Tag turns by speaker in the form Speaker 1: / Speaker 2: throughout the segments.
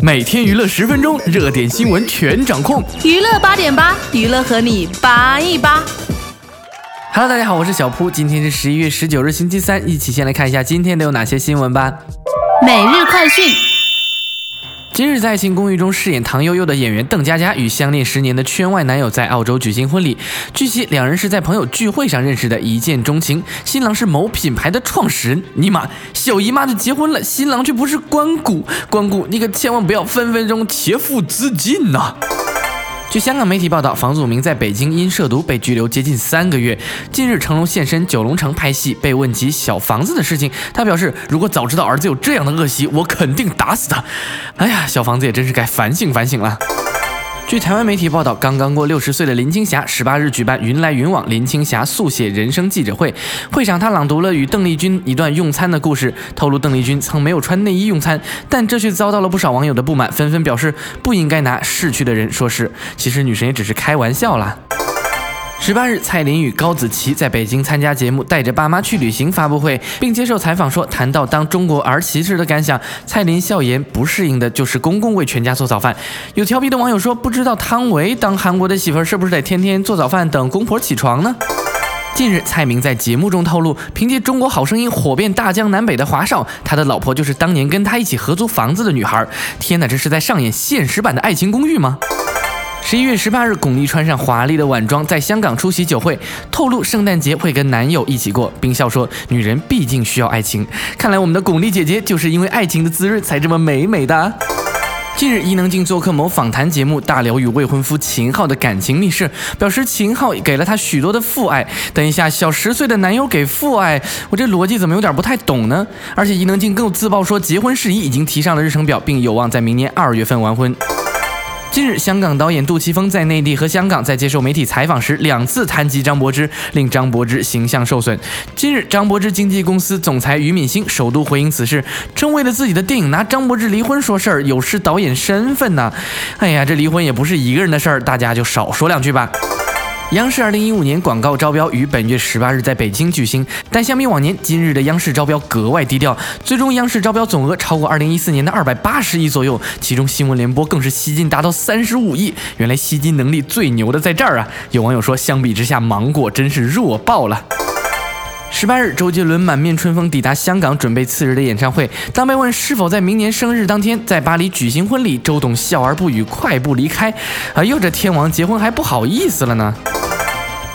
Speaker 1: 每天娱乐十分钟，热点新闻全掌控。
Speaker 2: 娱乐八点八，娱乐和你八一八。
Speaker 1: Hello，大家好，我是小铺，今天是十一月十九日，星期三，一起先来看一下今天都有哪些新闻吧。
Speaker 2: 每日快讯，
Speaker 1: 今日在《爱情公寓》中饰演唐悠悠的演员邓家佳与相恋十年的圈外男友在澳洲举行婚礼。据悉，两人是在朋友聚会上认识的，一见钟情。新郎是某品牌的创始人，尼玛，小姨妈都结婚了，新郎却不是关谷，关谷你可千万不要分分钟切腹自尽呐、据香港媒体报道，房祖名在北京因涉毒被拘留接近三个月。近日，成龙现身九龙城拍戏，被问及小房子的事情，他表示：“如果早知道儿子有这样的恶习，我肯定打死他。”哎呀，小房子也真是该反省反省了。据台湾媒体报道，刚刚过六十岁的林青霞，十八日举办云来云往林青霞速写人生记者会。会上，她朗读了与邓丽君一段用餐的故事，透露邓丽君曾没有穿内衣用餐，但这却遭到了不少网友的不满，纷纷表示不应该拿逝去的人说事。其实女神也只是开玩笑啦。十八日，蔡琳与高子淇在北京参加节目《带着爸妈去旅行》发布会，并接受采访说，谈到当中国儿媳时的感想，蔡琳笑言不适应的就是公公为全家做早饭。有调皮的网友说，不知道汤唯当韩国的媳妇是不是得天天做早饭等公婆起床呢？近日，蔡明在节目中透露，凭借《中国好声音》火遍大江南北的华少，他的老婆就是当年跟他一起合租房子的女孩。天哪，这是在上演现实版的《爱情公寓》吗？十一月十八日，巩俐穿上华丽的晚装，在香港出席酒会，透露圣诞节会跟男友一起过，并笑说：“女人毕竟需要爱情。”看来我们的巩俐姐姐就是因为爱情的滋润才这么美美的。近日，伊能静做客某访谈节目，大聊与未婚夫秦昊的感情密室，表示秦昊给了她许多的父爱。等一下，小十岁的男友给父爱，我这逻辑怎么有点不太懂呢？而且伊能静更自曝说，结婚事宜已经提上了日程表，并有望在明年二月份完婚。近日，香港导演杜琪峰在内地和香港在接受媒体采访时，两次谈及张柏芝，令张柏芝形象受损。近日，张柏芝经纪公司总裁俞敏星首度回应此事，称为了自己的电影拿张柏芝离婚说事儿，有失导演身份呐、哎呀，这离婚也不是一个人的事儿，大家就少说两句吧。央视二零一五年广告招标于本月十八日在北京举行，但相比往年，今日的央视招标格外低调。最终，央视招标总额超过二零一四年的二百八十亿左右，其中新闻联播更是吸金达到三十五亿。原来吸金能力最牛的在这儿啊！有网友说，相比之下，芒果真是弱爆了。十八日，周杰伦满面春风抵达香港，准备次日的演唱会。当被问是否在明年生日当天在巴黎举行婚礼，周董笑而不语，快步离开。哎呦，这天王结婚还不好意思了呢。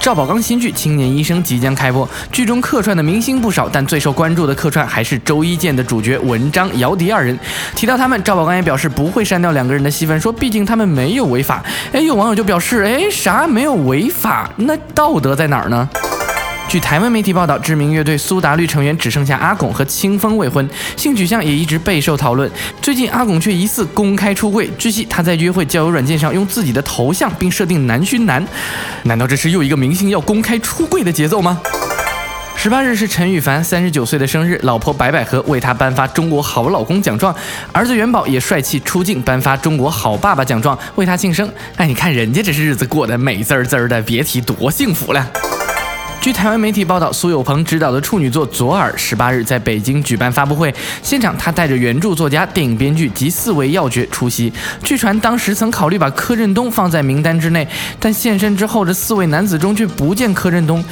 Speaker 1: 赵宝刚新剧《青年医生》即将开播，剧中客串的明星不少，但最受关注的客串还是周一见的主角文章、姚笛二人。提到他们，赵宝刚也表示不会删掉两个人的戏份，说毕竟他们没有违法。哎，有网友就表示，哎，啥没有违法？那道德在哪儿呢？据台湾媒体报道，知名乐队苏打绿成员只剩下阿拱和清风未婚，性取向也一直备受讨论。最近阿拱却疑似公开出柜，据悉他在约会交友软件上用自己的头像并设定男勋男，难道这是又一个明星要公开出柜的节奏吗？十八日是陈羽凡三十九岁的生日，老婆白百合为他颁发中国好老公奖状，儿子元宝也帅气出镜颁发中国好爸爸奖状为他庆生。哎，你看人家这是日子过得美滋滋的，别提多幸福了。据台湾媒体报道，苏有朋执导的处女作《左耳》十八日在北京举办发布会，现场他带着原著作家、电影编剧及四位要角出席。据传当时曾考虑把柯震东放在名单之内，但现身之后，这四位男子中却不见柯震东。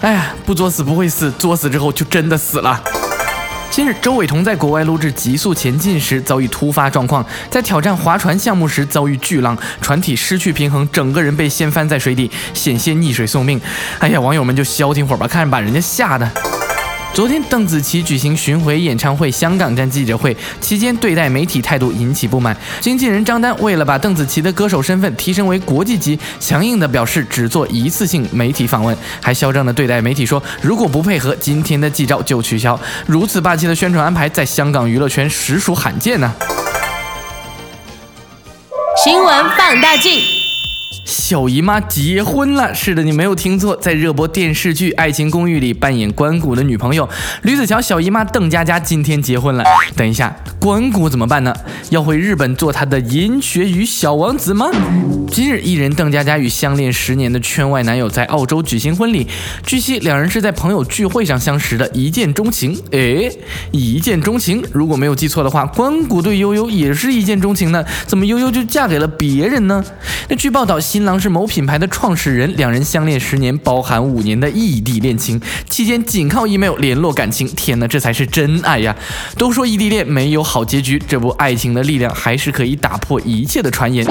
Speaker 1: 哎呀，不作死不会死，作死之后就真的死了。今日，周韦彤在国外录制《极速前进》时遭遇突发状况，在挑战划船项目时遭遇巨浪，船体失去平衡，整个人被掀翻在水底，险些溺水送命。哎呀，网友们就消停会儿吧，看着把人家吓的。昨天，邓紫棋举行巡回演唱会香港站记者会期间，对待媒体态度引起不满。经纪人张丹为了把邓紫棋的歌手身份提升为国际级，强硬地表示只做一次性媒体访问，还嚣张地对待媒体说，如果不配合今天的记招就取消。如此霸气的宣传安排，在香港娱乐圈实属罕见呢、
Speaker 2: 新闻放大镜。
Speaker 1: 小姨妈结婚了，是的，你没有听错，在热播电视剧《爱情公寓》里扮演关谷的女朋友吕子乔小姨妈邓家佳今天结婚了。等一下，关谷怎么办呢？要回日本做他的银雪与小王子吗？今日艺人邓家佳与相恋十年的圈外男友在澳洲举行婚礼，据悉两人是在朋友聚会上相识的，一见钟情。诶，一见钟情，如果没有记错的话，关谷对悠悠也是一见钟情呢，怎么悠悠就嫁给了别人呢？那据报道，新新郎是某品牌的创始人，两人相恋十年，包含五年的异地恋情，期间仅靠 email 联络感情。天哪，这才是真爱呀！都说异地恋没有好结局，这部爱情的力量还是可以打破一切的传言。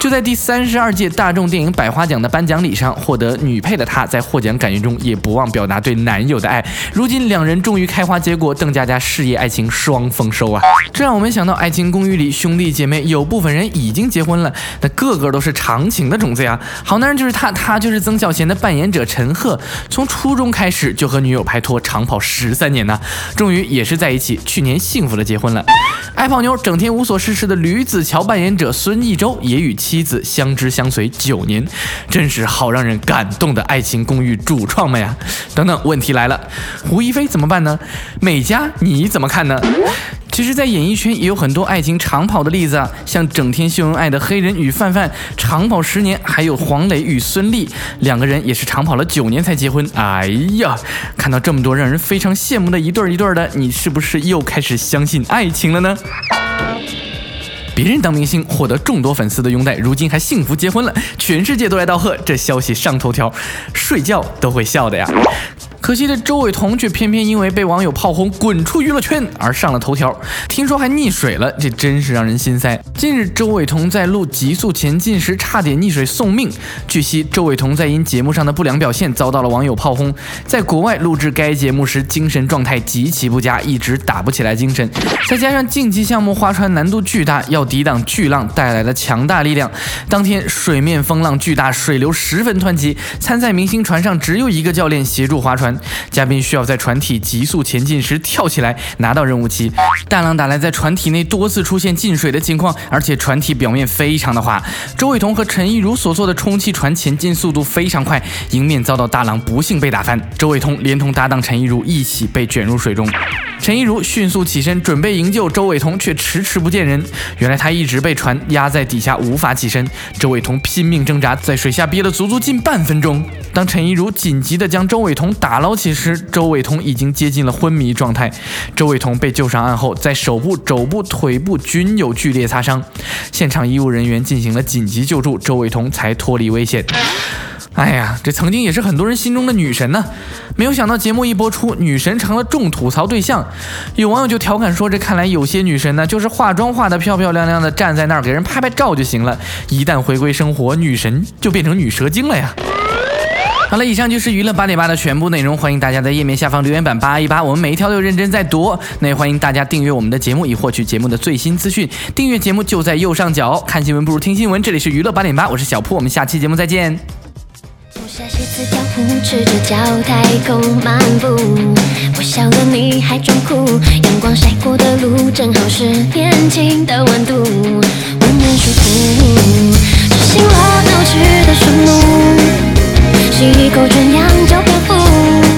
Speaker 1: 就在第三十二届大众电影百花奖的颁奖礼上，获得女配的她，在获奖感言中也不忘表达对男友的爱。如今两人终于开花结果，邓家佳事业爱情双丰收啊！这让我们想到《爱情公寓》里兄弟姐妹有部分人已经结婚了，那个个都是长情的种子呀。好男人就是他，他就是曾小贤的扮演者陈赫，从初中开始就和女友拍拖，长跑十三年呢，终于也是在一起，去年幸福的结婚了。爱泡妞、整天无所事事的吕子乔扮演者孙艺洲也与妻子相知相随九年，真是好让人感动的爱情公寓主创们呀！等等，问题来了，胡一菲怎么办呢？美嘉你怎么看呢？其实，在演艺圈也有很多爱情长跑的例子啊，像整天秀恩爱的黑人与范范长跑十年，还有黄磊与孙俪两个人也是长跑了九年才结婚。哎呀，看到这么多让人非常羡慕的一对儿一对儿的，你是不是又开始相信爱情了呢？别人当明星获得众多粉丝的拥戴，如今还幸福结婚了，全世界都来道贺，这消息上头条，睡觉都会笑的呀。可惜的周韦彤却偏偏因为被网友炮轰滚出娱乐圈而上了头条，听说还溺水了，这真是让人心塞。近日，周韦彤在录《极速前进》时差点溺水送命。据悉，周韦彤在因节目上的不良表现遭到了网友炮轰，在国外录制该节目时精神状态极其不佳，一直打不起来精神。再加上竞技项目划船难度巨大，要抵挡巨浪带来的强大力量，当天水面风浪巨大，水流十分湍急，参赛明星船上只有一个教练协助划船。嘉宾需要在船体急速前进时跳起来拿到任务旗，大浪打来，在船体内多次出现进水的情况，而且船体表面非常的滑。周伟彤和陈亦儒所做的充气船前进速度非常快，迎面遭到大浪，不幸被打翻。周伟彤连同搭档陈亦儒一起被卷入水中。陈一如迅速起身准备营救周伟彤，却迟迟不见人。原来他一直被船压在底下，无法起身。周伟彤拼命挣扎，在水下憋了足足近半分钟。当陈一如紧急地将周伟彤打捞起时，周伟彤已经接近了昏迷状态。周伟彤被救上岸后，在手部、肘部、腿部均有剧烈擦伤。现场医务人员进行了紧急救助，周伟彤才脱离危险。哎呀，这曾经也是很多人心中的女神呢，没有想到节目一播出，女神成了众吐槽对象。有网友就调侃说：“这看来有些女神呢，就是化妆化的漂漂亮亮的，站在那儿给人拍拍照就行了。一旦回归生活，女神就变成女蛇精了呀。”好了，以上就是娱乐八点八的全部内容，欢迎大家在页面下方留言板扒一扒，我们每一条都认真在读。那也欢迎大家订阅我们的节目，以获取节目的最新资讯。订阅节目就在右上角，看新闻不如听新闻。这里是娱乐八点八，我是小铺，我们下期节目再见。
Speaker 3: 下鞋子，跳舞赤着脚太空漫步。我笑了，你还装酷。阳光晒过的路，正好是年轻的温度，温暖舒服。执行了闹区的树木，吸一口纯氧就漂浮。